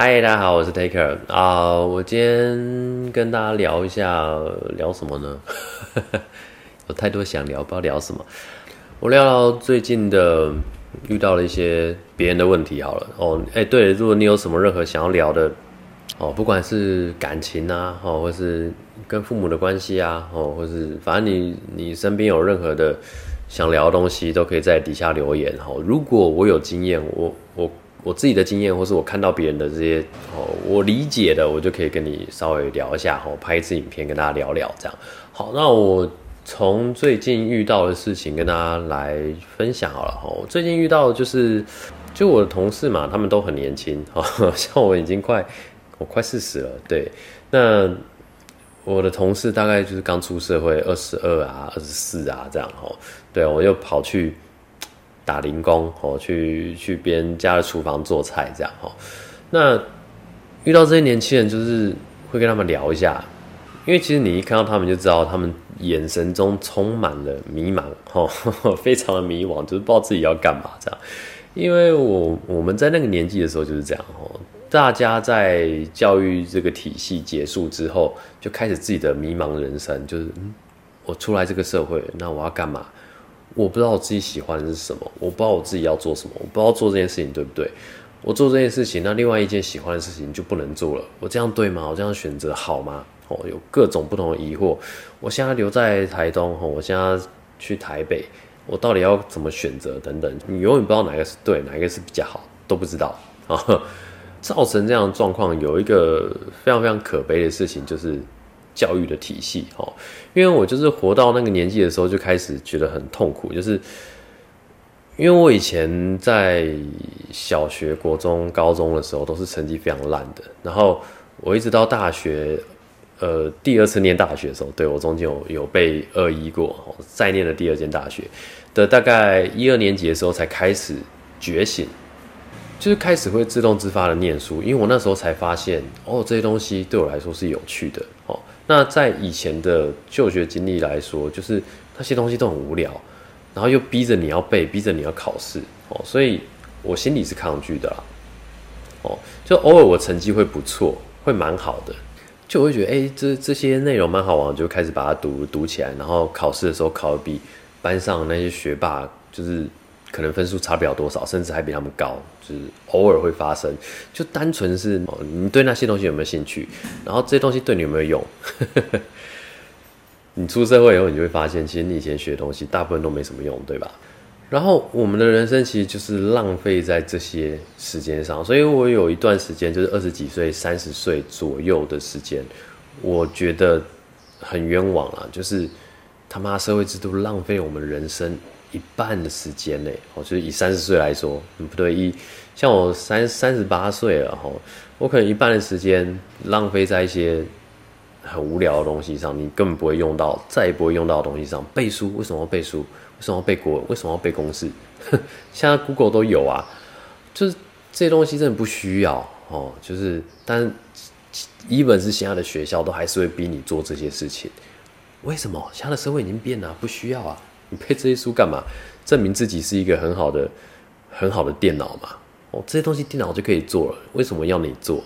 嗨，大家好，我是 Taker 啊。我今天跟大家聊一下，聊什么呢？有太多想聊，不知道聊什么。我聊聊最近的遇到了一些别人的问题好了。哦，哎，对，如果你有什么任何想要聊的，哦，不管是感情啊，哦，或是跟父母的关系啊，哦，或是反正你你身边有任何的想聊的东西，都可以在底下留言。哦，如果我有经验，我我。我自己的经验，或是我看到别人的这些哦，我理解的，我就可以跟你稍微聊一下，哦，拍一次影片跟大家聊聊，这样。好，那我从最近遇到的事情跟大家来分享好了，哈。最近遇到就是，就我的同事嘛，他们都很年轻，哈，像我已经快我快四十了，对。那我的同事大概就是刚出社会，二十二啊，二十四啊，这样，哈。对，我又跑去。打零工哦，去去别人家的厨房做菜这样哈。那遇到这些年轻人，就是会跟他们聊一下，因为其实你一看到他们就知道，他们眼神中充满了迷茫哈，非常的迷惘，就是不知道自己要干嘛这样。因为我我们在那个年纪的时候就是这样哦，大家在教育这个体系结束之后，就开始自己的迷茫人生，就是，我出来这个社会，那我要干嘛？我不知道我自己喜欢的是什么，我不知道我自己要做什么，我不知道做这件事情对不对。我做这件事情，那另外一件喜欢的事情就不能做了。我这样对吗？我这样选择好吗？哦，有各种不同的疑惑。我现在留在台东，哦，我现在去台北，我到底要怎么选择？等等，你永远不知道哪个是对，哪一个是比较好，都不知道啊。造成这样的状况，有一个非常非常可悲的事情，就是。教育的体系，哈，因为我就是活到那个年纪的时候，就开始觉得很痛苦，就是因为我以前在小学、国中、高中的时候都是成绩非常烂的，然后我一直到大学，呃，第二次念大学的时候，对我中间有有被恶意过，再念了第二间大学的大概一二年级的时候才开始觉醒，就是开始会自动自发的念书，因为我那时候才发现，哦，这些东西对我来说是有趣的，那在以前的就学经历来说，就是那些东西都很无聊，然后又逼着你要背，逼着你要考试哦，所以我心里是抗拒的啦。哦，就偶尔我成绩会不错，会蛮好的，就我会觉得哎，这这些内容蛮好玩，就开始把它读读起来，然后考试的时候考的比班上那些学霸就是。可能分数差不了多少，甚至还比他们高，就是偶尔会发生。就单纯是你对那些东西有没有兴趣，然后这些东西对你有没有用？你出社会以后，你就会发现，其实你以前学东西大部分都没什么用，对吧？然后我们的人生其实就是浪费在这些时间上。所以我有一段时间，就是二十几岁、三十岁左右的时间，我觉得很冤枉啊！就是他妈社会制度浪费我们人生。一半的时间呢，哦，就是以三十岁来说，不对，一像我三三十八岁了哈，我可能一半的时间浪费在一些很无聊的东西上，你根本不会用到，再也不会用到的东西上。背书为什么要背书？为什么要背国文？为什么要背公式？现在 Google 都有啊，就是这些东西真的不需要哦。就是，但一本是现在的学校都还是会逼你做这些事情。为什么？现在的社会已经变了，不需要啊。你背这些书干嘛？证明自己是一个很好的、很好的电脑嘛？哦，这些东西电脑就可以做了，为什么要你做？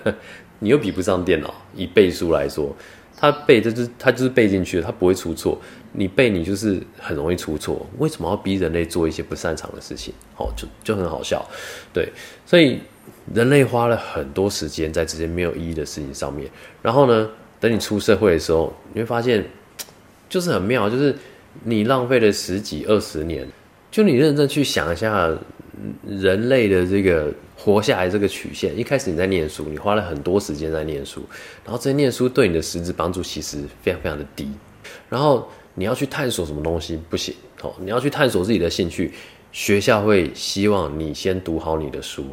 你又比不上电脑。以背书来说，他背就是他就是背进去了，他不会出错。你背你就是很容易出错。为什么要逼人类做一些不擅长的事情？哦，就就很好笑。对，所以人类花了很多时间在这些没有意义的事情上面。然后呢，等你出社会的时候，你会发现就是很妙，就是。你浪费了十几二十年，就你认真去想一下人类的这个活下来这个曲线。一开始你在念书，你花了很多时间在念书，然后这些念书对你的实质帮助其实非常非常的低。然后你要去探索什么东西不行哦，你要去探索自己的兴趣，学校会希望你先读好你的书，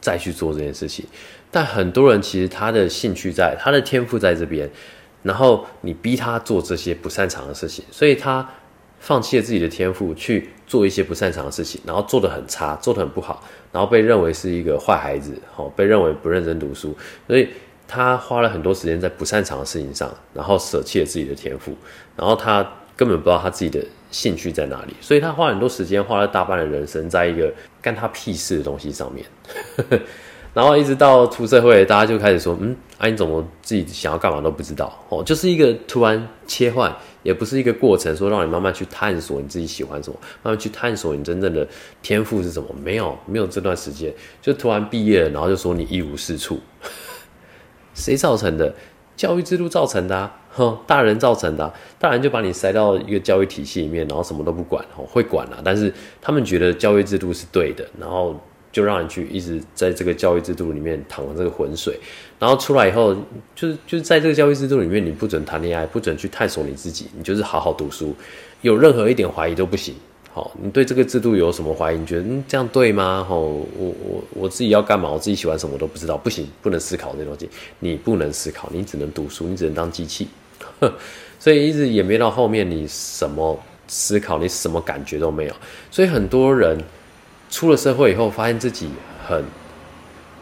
再去做这件事情。但很多人其实他的兴趣在，他的天赋在这边，然后你逼他做这些不擅长的事情，所以他。放弃了自己的天赋去做一些不擅长的事情，然后做得很差，做得很不好，然后被认为是一个坏孩子，好被认为不认真读书，所以他花了很多时间在不擅长的事情上，然后舍弃了自己的天赋，然后他根本不知道他自己的兴趣在哪里，所以他花很多时间，花了大半的人生在一个干他屁事的东西上面，然 然后一直到出社会，大家就开始说，嗯，啊，你怎么自己想要干嘛都不知道？哦，就是一个突然切换，也不是一个过程，说让你慢慢去探索你自己喜欢什么，慢慢去探索你真正的天赋是什么。没有，没有这段时间，就突然毕业了，然后就说你一无是处，谁造成的？教育制度造成的啊，哼，大人造成的，大人就把你塞到一个教育体系里面，然后什么都不管，哦，会管啊，但是他们觉得教育制度是对的，然后就让你去一直在这个教育制度里面淌这个浑水，然后出来以后，就是就是在这个教育制度里面，你不准谈恋爱，不准去探索你自己，你就是好好读书，有任何一点怀疑都不行。好，你对这个制度有什么怀疑？你觉得嗯这样对吗？吼，我我我自己要干嘛？我自己喜欢什么都不知道，不行，不能思考这东西。你不能思考，你只能读书，你只能当机器。所以一直演变到后面，你什么思考，你什么感觉都没有。所以很多人出了社会以后，发现自己很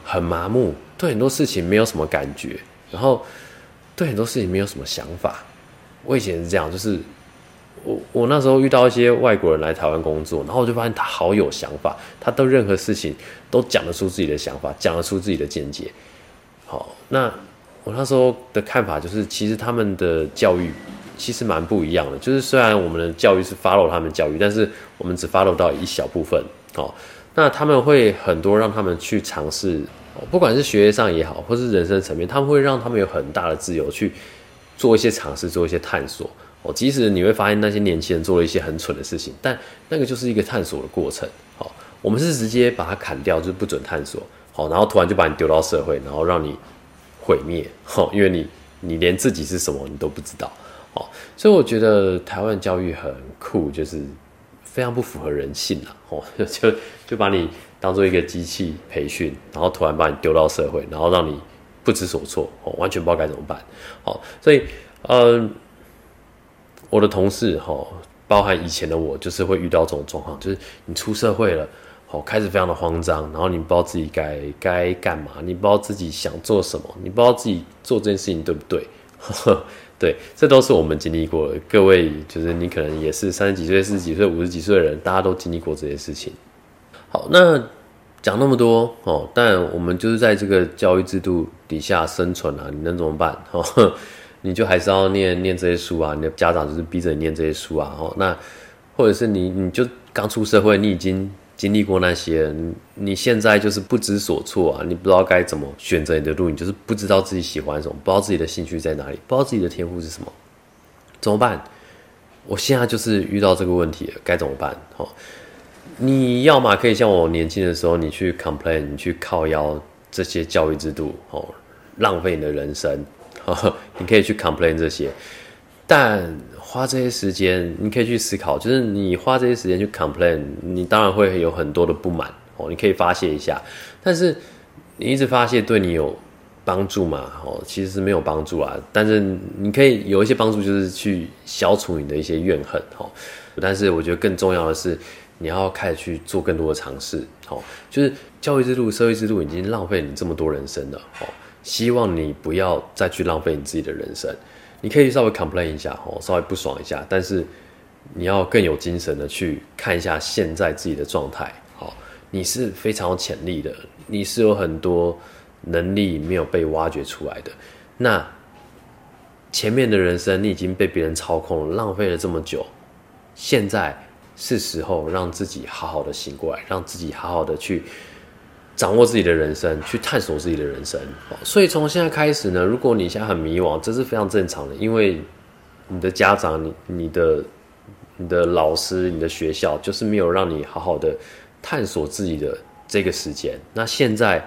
很麻木，对很多事情没有什么感觉，然后对很多事情没有什么想法。我以前是这样，就是。我我那时候遇到一些外国人来台湾工作，然后我就发现他好有想法，他对任何事情都讲得出自己的想法，讲得出自己的见解。好，那我那时候的看法就是，其实他们的教育其实蛮不一样的。就是虽然我们的教育是 follow 他们教育，但是我们只 follow 到一小部分。好，那他们会很多让他们去尝试，不管是学业上也好，或是人生层面，他们会让他们有很大的自由去做一些尝试，做一些探索。哦，即使你会发现那些年轻人做了一些很蠢的事情，但那个就是一个探索的过程。好，我们是直接把它砍掉，就是不准探索。好，然后突然就把你丢到社会，然后让你毁灭。好，因为你你连自己是什么你都不知道。好，所以我觉得台湾教育很酷，就是非常不符合人性啦。哦，就就把你当做一个机器培训，然后突然把你丢到社会，然后让你不知所措，哦，完全不知道该怎么办。好，所以嗯。我的同事哈，包含以前的我，就是会遇到这种状况，就是你出社会了，哦开始非常的慌张，然后你不知道自己该该干嘛，你不知道自己想做什么，你不知道自己做这件事情对不对？对，这都是我们经历过的。各位，就是你可能也是三十几岁、四十几岁、五十几岁的人，大家都经历过这些事情。好，那讲那么多哦，但我们就是在这个教育制度底下生存啊，你能怎么办？哦。你就还是要念念这些书啊，你的家长就是逼着你念这些书啊，哦，那或者是你你就刚出社会，你已经经历过那些，你现在就是不知所措啊，你不知道该怎么选择你的路，你就是不知道自己喜欢什么，不知道自己的兴趣在哪里，不知道自己的天赋是什么，怎么办？我现在就是遇到这个问题，该怎么办？哦，你要么可以像我年轻的时候，你去 complain，你去靠腰这些教育制度，哦，浪费你的人生。你可以去 complain 这些，但花这些时间，你可以去思考，就是你花这些时间去 complain，你当然会有很多的不满哦，你可以发泄一下，但是你一直发泄对你有帮助吗？哦，其实是没有帮助啊。但是你可以有一些帮助，就是去消除你的一些怨恨哦。但是我觉得更重要的是，你要开始去做更多的尝试哦。就是教育制度、社会制度已经浪费你这么多人生了哦。希望你不要再去浪费你自己的人生，你可以稍微 complain 一下哦，稍微不爽一下，但是你要更有精神的去看一下现在自己的状态。好，你是非常有潜力的，你是有很多能力没有被挖掘出来的。那前面的人生你已经被别人操控了，浪费了这么久，现在是时候让自己好好的醒过来，让自己好好的去。掌握自己的人生，去探索自己的人生。所以从现在开始呢，如果你现在很迷惘，这是非常正常的，因为你的家长、你、你的、你的老师、你的学校，就是没有让你好好的探索自己的这个时间。那现在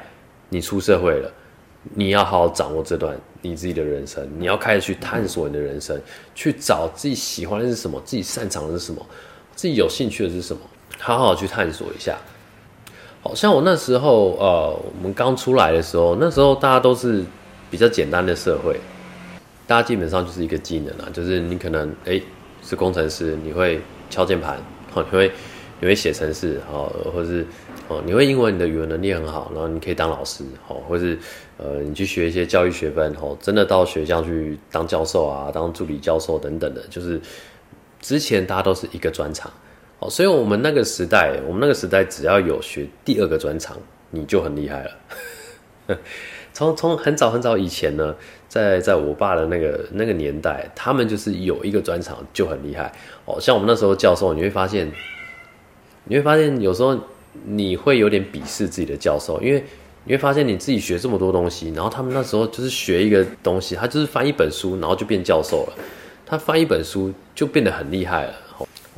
你出社会了，你要好好掌握这段你自己的人生，你要开始去探索你的人生，去找自己喜欢的是什么，自己擅长的是什么，自己有兴趣的是什么，好好去探索一下。好像我那时候，呃，我们刚出来的时候，那时候大家都是比较简单的社会，大家基本上就是一个技能啊，就是你可能哎是工程师，你会敲键盘，好，你会你会写程式，好，或者是哦你会英文，你的语文能力很好，然后你可以当老师，好，或是呃你去学一些教育学分，好，真的到学校去当教授啊，当助理教授等等的，就是之前大家都是一个专长。哦，所以我们那个时代，我们那个时代，只要有学第二个专长，你就很厉害了。从从很早很早以前呢，在在我爸的那个那个年代，他们就是有一个专长就很厉害哦。像我们那时候教授，你会发现，你会发现有时候你会有点鄙视自己的教授，因为你会发现你自己学这么多东西，然后他们那时候就是学一个东西，他就是翻一本书，然后就变教授了。他翻一本书就变得很厉害了。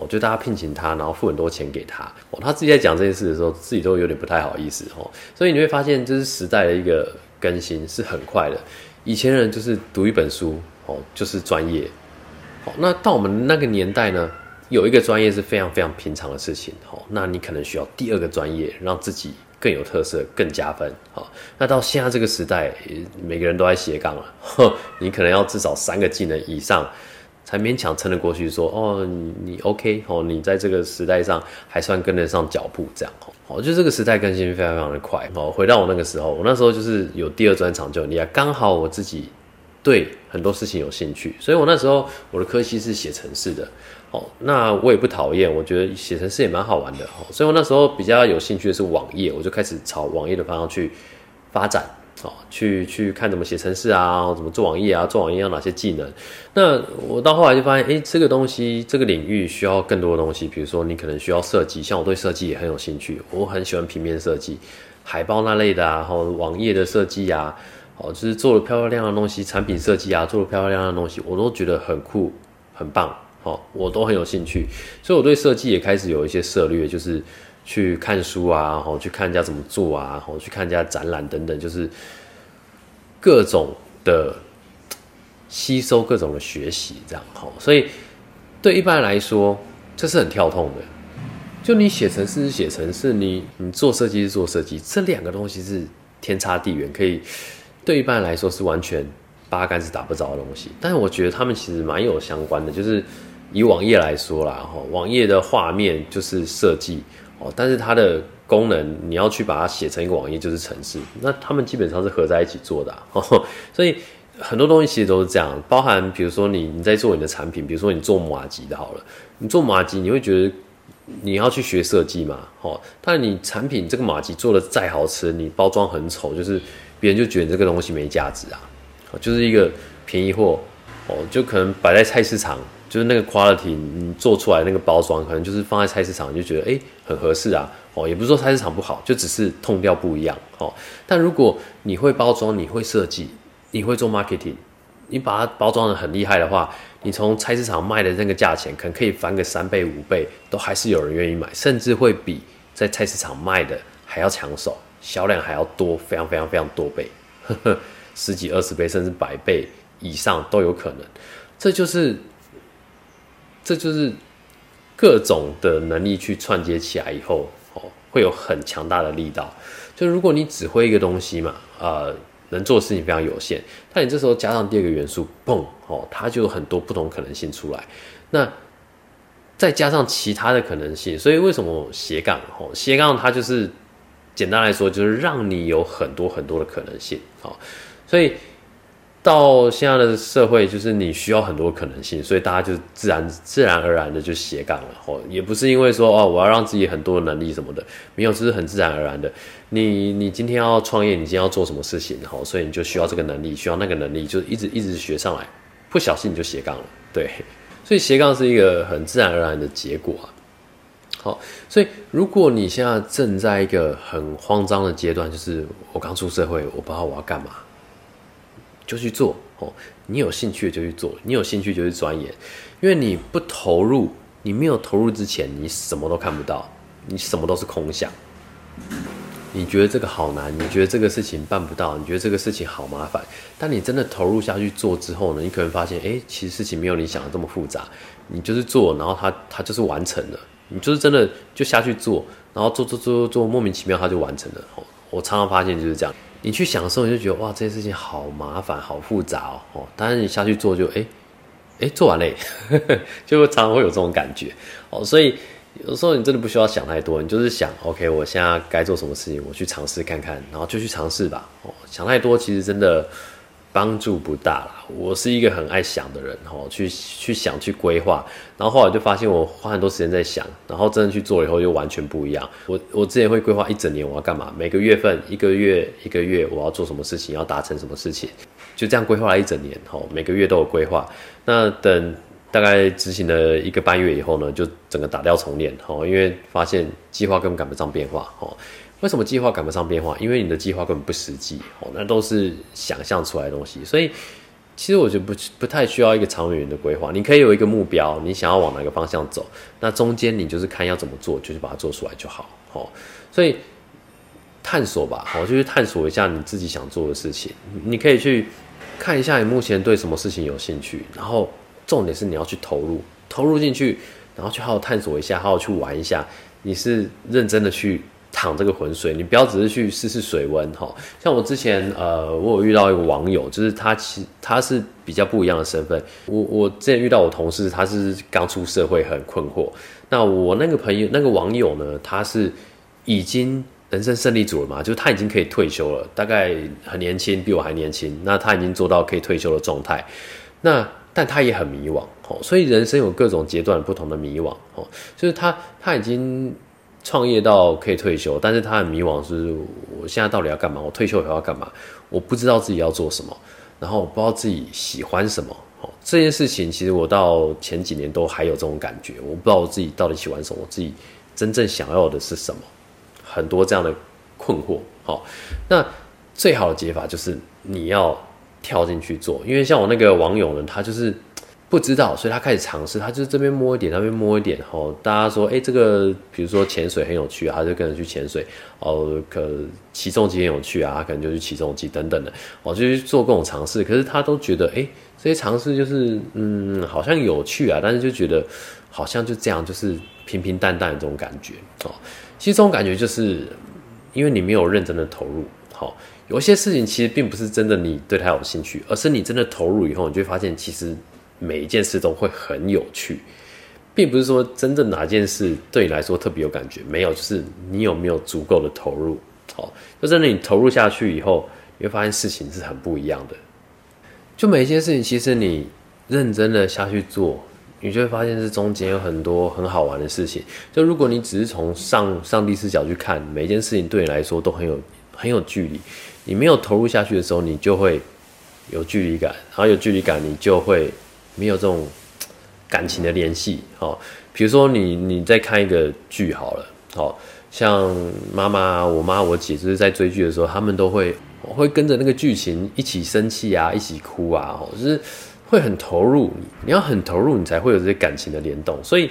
哦，就大家聘请他，然后付很多钱给他。哦，他自己在讲这件事的时候，自己都有点不太好意思。哦，所以你会发现，这是时代的一个更新是很快的。以前人就是读一本书，哦，就是专业。好，那到我们那个年代呢，有一个专业是非常非常平常的事情。好，那你可能需要第二个专业，让自己更有特色、更加分。好，那到现在这个时代，每个人都在斜杠了，你可能要至少三个技能以上。才勉强撑得过去，说哦，你 OK 哦，你在这个时代上还算跟得上脚步，这样哦，哦，就这个时代更新非常非常的快哦。回到我那个时候，我那时候就是有第二专长就很厉害，刚好我自己对很多事情有兴趣，所以我那时候我的科系是写程式的哦，那我也不讨厌，我觉得写程式也蛮好玩的哦，所以我那时候比较有兴趣的是网页，我就开始朝网页的方向去发展。哦，去去看怎么写程式啊，怎么做网页啊，做网页要哪些技能？那我到后来就发现，哎，这个东西这个领域需要更多的东西，比如说你可能需要设计，像我对设计也很有兴趣，我很喜欢平面设计、海报那类的啊，然后网页的设计啊，哦，就是做了漂漂亮的东西，产品设计啊，做了漂漂亮的东西，我都觉得很酷、很棒，哦，我都很有兴趣，所以我对设计也开始有一些涉略，就是。去看书啊，然后去看人家怎么做啊，然后去看人家展览等等，就是各种的吸收，各种的学习，这样哈。所以对一般人来说，这是很跳痛的。就你写程式是写程式，你你做设计是做设计，这两个东西是天差地远，可以对一般人来说是完全八竿子打不着的东西。但是我觉得他们其实蛮有相关的，就是以网页来说啦，哈，网页的画面就是设计。哦，但是它的功能你要去把它写成一个网页，就是程式，那他们基本上是合在一起做的，哦，所以很多东西其实都是这样，包含比如说你你在做你的产品，比如说你做马吉的好了，你做马吉，你会觉得你要去学设计嘛，哦，但你产品这个马吉做的再好吃，你包装很丑，就是别人就觉得这个东西没价值啊，就是一个便宜货，哦，就可能摆在菜市场。就是那个 quality，你做出来那个包装，可能就是放在菜市场就觉得哎很合适啊，哦，也不是说菜市场不好，就只是痛调不一样哦。但如果你会包装，你会设计，你会做 marketing，你把它包装的很厉害的话，你从菜市场卖的那个价钱，可能可以翻个三倍五倍，都还是有人愿意买，甚至会比在菜市场卖的还要抢手，销量还要多，非常非常非常多倍，呵呵，十几二十倍甚至百倍以上都有可能，这就是。这就是各种的能力去串接起来以后，哦，会有很强大的力道。就如果你只会一个东西嘛，呃，能做的事情非常有限。但你这时候加上第二个元素，嘣，哦，它就有很多不同可能性出来。那再加上其他的可能性，所以为什么斜杠？哦，斜杠它就是简单来说，就是让你有很多很多的可能性。哦，所以。到现在的社会，就是你需要很多可能性，所以大家就自然自然而然的就斜杠了。哦，也不是因为说哦，我要让自己很多的能力什么的，没有，这是很自然而然的。你你今天要创业，你今天要做什么事情，好所以你就需要这个能力，需要那个能力，就一直一直学上来，不小心你就斜杠了。对，所以斜杠是一个很自然而然的结果啊。好，所以如果你现在正在一个很慌张的阶段，就是我刚出社会，我不知道我要干嘛。就去做哦，你有兴趣就去做，你有兴趣就去钻研，因为你不投入，你没有投入之前，你什么都看不到，你什么都是空想。你觉得这个好难，你觉得这个事情办不到，你觉得这个事情好麻烦。但你真的投入下去做之后呢，你可能发现，哎，其实事情没有你想的这么复杂。你就是做，然后它它就是完成了，你就是真的就下去做，然后做做做做做，莫名其妙它就完成了。我常常发现就是这样。你去享受，你就觉得哇，这些事情好麻烦、好复杂哦。哦，但是你下去做，就哎哎，做完嘞，就常常会有这种感觉哦。所以有时候你真的不需要想太多，你就是想，OK，我现在该做什么事情，我去尝试看看，然后就去尝试吧。哦，想太多其实真的帮助不大啦。我是一个很爱想的人，吼，去去想去规划，然后后来就发现我花很多时间在想，然后真的去做以后又完全不一样。我我之前会规划一整年我要干嘛，每个月份一个月一个月我要做什么事情，要达成什么事情，就这样规划了一整年，吼，每个月都有规划。那等大概执行了一个半月以后呢，就整个打掉重练，吼，因为发现计划根本赶不上变化，吼。为什么计划赶不上变化？因为你的计划根本不实际哦，那都是想象出来的东西。所以其实我觉得不不太需要一个长远的规划。你可以有一个目标，你想要往哪个方向走，那中间你就是看要怎么做，就去把它做出来就好。哦，所以探索吧，哦，就去探索一下你自己想做的事情。你可以去看一下你目前对什么事情有兴趣，然后重点是你要去投入，投入进去，然后去好好探索一下，好好去玩一下。你是认真的去。淌这个浑水，你不要只是去试试水温哈。像我之前呃，我有遇到一个网友，就是他其他是比较不一样的身份。我我之前遇到我同事，他是刚出社会很困惑。那我那个朋友那个网友呢，他是已经人生胜利组了嘛，就是他已经可以退休了，大概很年轻，比我还年轻。那他已经做到可以退休的状态。那但他也很迷惘哦，所以人生有各种阶段不同的迷惘哦，就是他他已经。创业到可以退休，但是他很迷惘，是我现在到底要干嘛？我退休以后要干嘛？我不知道自己要做什么，然后我不知道自己喜欢什么。哦，这件事情其实我到前几年都还有这种感觉，我不知道我自己到底喜欢什么，我自己真正想要的是什么，很多这样的困惑。好，那最好的解法就是你要跳进去做，因为像我那个网友呢，他就是。不知道，所以他开始尝试，他就这边摸一点，那边摸一点，吼，大家说，哎，这个比如说潜水很有趣啊，他就跟着去潜水，哦，可起重机很有趣啊，他可能就去起重机等等的，哦，就去做各种尝试，可是他都觉得，哎，这些尝试就是，嗯，好像有趣啊，但是就觉得好像就这样，就是平平淡淡的这种感觉，哦，其实这种感觉就是因为你没有认真的投入，好，有一些事情其实并不是真的你对他有兴趣，而是你真的投入以后，你就会发现其实。每一件事都会很有趣，并不是说真正哪件事对你来说特别有感觉，没有，就是你有没有足够的投入。好，就真的你投入下去以后，你会发现事情是很不一样的。就每一件事情，其实你认真的下去做，你就会发现是中间有很多很好玩的事情。就如果你只是从上上帝视角去看每一件事情，对你来说都很有很有距离。你没有投入下去的时候，你就会有距离感，然后有距离感，你就会。没有这种感情的联系，哦，比如说你你在看一个剧好了，好像妈妈、我妈、我姐就是在追剧的时候，他们都会会跟着那个剧情一起生气啊，一起哭啊，哦，就是会很投入。你要很投入，你才会有这些感情的联动。所以，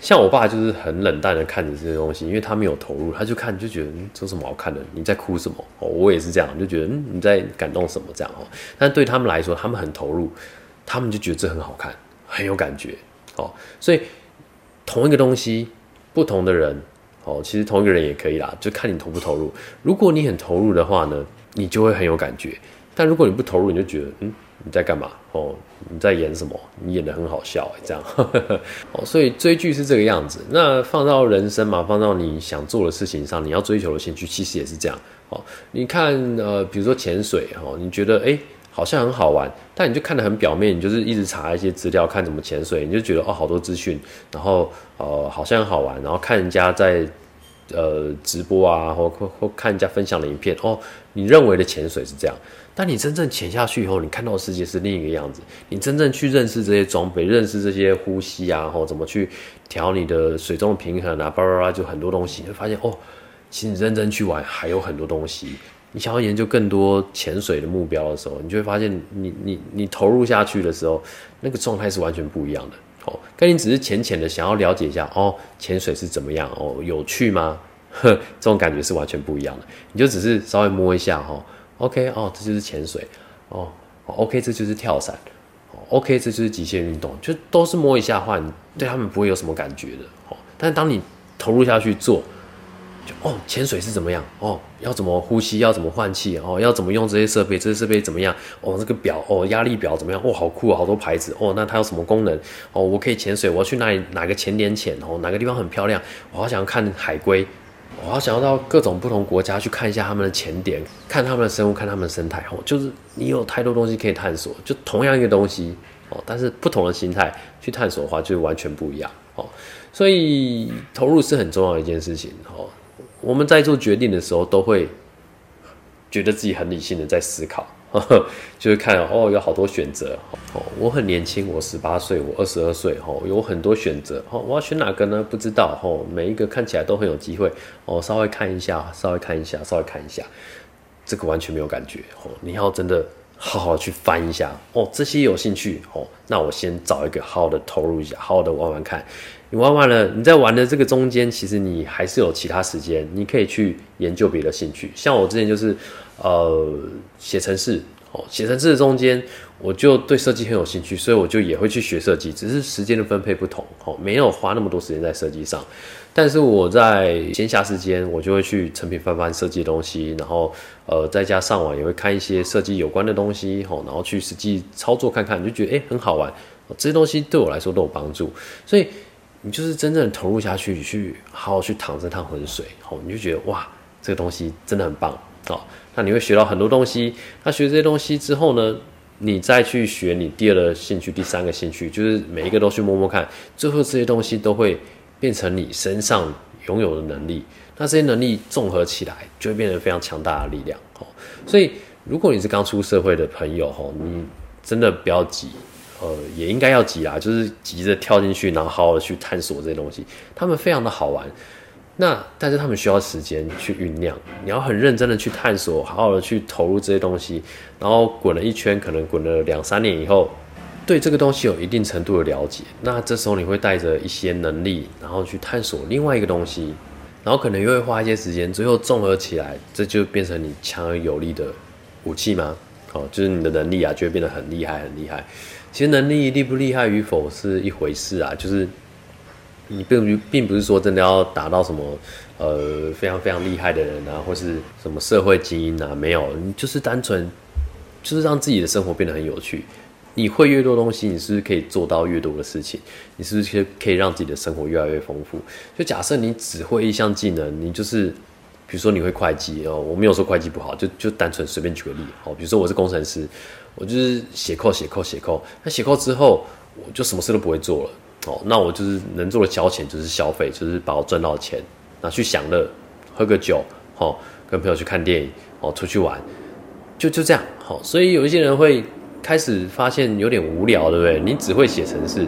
像我爸就是很冷淡的看着这些东西，因为他没有投入，他就看就觉得这什么好看的？你在哭什么？哦，我也是这样，就觉得你在感动什么这样哦。但对他们来说，他们很投入。他们就觉得这很好看，很有感觉，哦，所以同一个东西，不同的人，哦，其实同一个人也可以啦，就看你投不投入。如果你很投入的话呢，你就会很有感觉；但如果你不投入，你就觉得，嗯，你在干嘛？哦，你在演什么？你演的很好笑，这样，哦，所以追剧是这个样子。那放到人生嘛，放到你想做的事情上，你要追求的兴趣，其实也是这样。哦，你看，呃，比如说潜水，哦，你觉得，哎。好像很好玩，但你就看得很表面，你就是一直查一些资料，看怎么潜水，你就觉得哦，好多资讯，然后呃，好像很好玩，然后看人家在呃直播啊，或或或看人家分享的影片，哦，你认为的潜水是这样，但你真正潜下去以后，你看到的世界是另一个样子。你真正去认识这些装备，认识这些呼吸啊，或怎么去调你的水中的平衡啊，叭叭叭，就很多东西，你会发现哦，其实你认真去玩，还有很多东西。你想要研究更多潜水的目标的时候，你就会发现，你你你投入下去的时候，那个状态是完全不一样的。哦，跟你只是浅浅的想要了解一下，哦，潜水是怎么样？哦，有趣吗？呵，这种感觉是完全不一样的。你就只是稍微摸一下，哈，OK，哦，这就是潜水，哦，OK，这就是跳伞，OK，这就是极限运动，就都是摸一下的话，你对他们不会有什么感觉的。哦，但当你投入下去做。哦，潜水是怎么样？哦，要怎么呼吸？要怎么换气？哦，要怎么用这些设备？这些设备怎么样？哦，这个表，哦，压力表怎么样？哦，好酷，好多牌子。哦，那它有什么功能？哦，我可以潜水，我要去哪里？哪个潜点潜？哦，哪个地方很漂亮？我好想要看海龟。我好想要到各种不同国家去看一下他们的潜点，看他们的生物，看他们的生态。哦，就是你有太多东西可以探索。就同样一个东西，哦，但是不同的心态去探索的话，就完全不一样。哦，所以投入是很重要的一件事情。哦，我们在做决定的时候，都会觉得自己很理性的在思考。就是看哦，有好多选择哦。我很年轻，我十八岁，我二十二岁哦，有很多选择哦。我要选哪个呢？不知道哦。每一个看起来都很有机会哦。稍微看一下，稍微看一下，稍微看一下，这个完全没有感觉哦。你要真的好好去翻一下哦。这些有兴趣哦，那我先找一个好好的投入一下，好好的玩玩看。你玩完了，你在玩的这个中间，其实你还是有其他时间，你可以去研究别的兴趣。像我之前就是。呃，写程式，哦，写程式的中间，我就对设计很有兴趣，所以我就也会去学设计，只是时间的分配不同，哦，没有花那么多时间在设计上。但是我在闲暇时间，我就会去成品翻翻设计的东西，然后呃，在家上网也会看一些设计有关的东西，吼，然后去实际操作看看，你就觉得哎很好玩，这些东西对我来说都有帮助。所以你就是真正投入下去，去好好去淌这趟浑水，吼，你就觉得哇，这个东西真的很棒，哦。那你会学到很多东西。那学这些东西之后呢，你再去学你第二个兴趣、第三个兴趣，就是每一个都去摸摸看。最后这些东西都会变成你身上拥有的能力。那这些能力综合起来，就会变成非常强大的力量。哦，所以如果你是刚出社会的朋友，吼，你真的不要急，呃，也应该要急啊，就是急着跳进去，然后好好去探索这些东西，他们非常的好玩。那但是他们需要时间去酝酿，你要很认真的去探索，好好的去投入这些东西，然后滚了一圈，可能滚了两三年以后，对这个东西有一定程度的了解，那这时候你会带着一些能力，然后去探索另外一个东西，然后可能又会花一些时间，最后综合起来，这就变成你强而有力的武器吗？哦，就是你的能力啊，就会变得很厉害，很厉害。其实能力厉不厉害与否是一回事啊，就是。你并不并不是说真的要达到什么呃非常非常厉害的人啊，或是什么社会精英啊，没有，你就是单纯就是让自己的生活变得很有趣。你会越多东西，你是不是可以做到越多的事情？你是不是可以可以让自己的生活越来越丰富？就假设你只会一项技能，你就是比如说你会会计哦，我没有说会计不好，就就单纯随便举个例哦，比如说我是工程师，我就是写扣写扣写扣，那写扣之后我就什么事都不会做了。哦，那我就是能做的消遣就是消费，就是把我赚到的钱拿去享乐，喝个酒，哦，跟朋友去看电影，哦，出去玩，就就这样，好，所以有一些人会开始发现有点无聊，对不对？你只会写程式，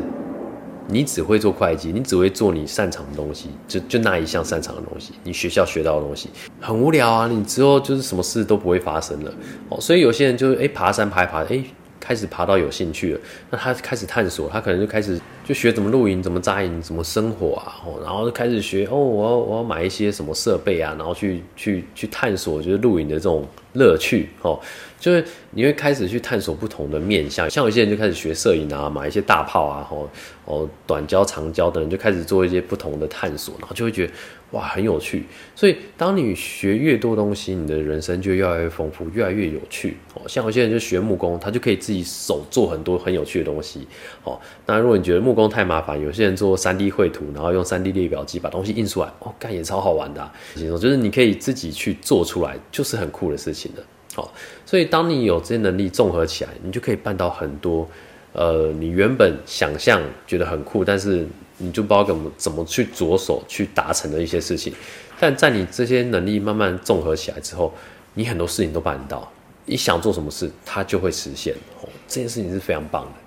你只会做会计，你只会做你擅长的东西，就就那一项擅长的东西，你学校学到的东西很无聊啊，你之后就是什么事都不会发生了，哦，所以有些人就是哎爬山爬爬，哎。开始爬到有兴趣了，那他开始探索，他可能就开始就学怎么露营、怎么扎营、怎么生火啊，然后就开始学哦，我要我要买一些什么设备啊，然后去去去探索，就是露营的这种乐趣哦，就是你会开始去探索不同的面向，像有些人就开始学摄影啊，买一些大炮啊，哦哦短焦、长焦的人就开始做一些不同的探索，然后就会觉得。哇，很有趣。所以，当你学越多东西，你的人生就越来越丰富，越来越有趣。哦，像有些人就学木工，他就可以自己手做很多很有趣的东西。哦，那如果你觉得木工太麻烦，有些人做三 D 绘图，然后用三 D 列表机把东西印出来，哦，干也超好玩的。就是你可以自己去做出来，就是很酷的事情的。好，所以当你有这些能力综合起来，你就可以办到很多。呃，你原本想象觉得很酷，但是你就不知道怎么怎么去着手去达成的一些事情，但在你这些能力慢慢综合起来之后，你很多事情都办得到，你想做什么事，它就会实现。哦，这件事情是非常棒的。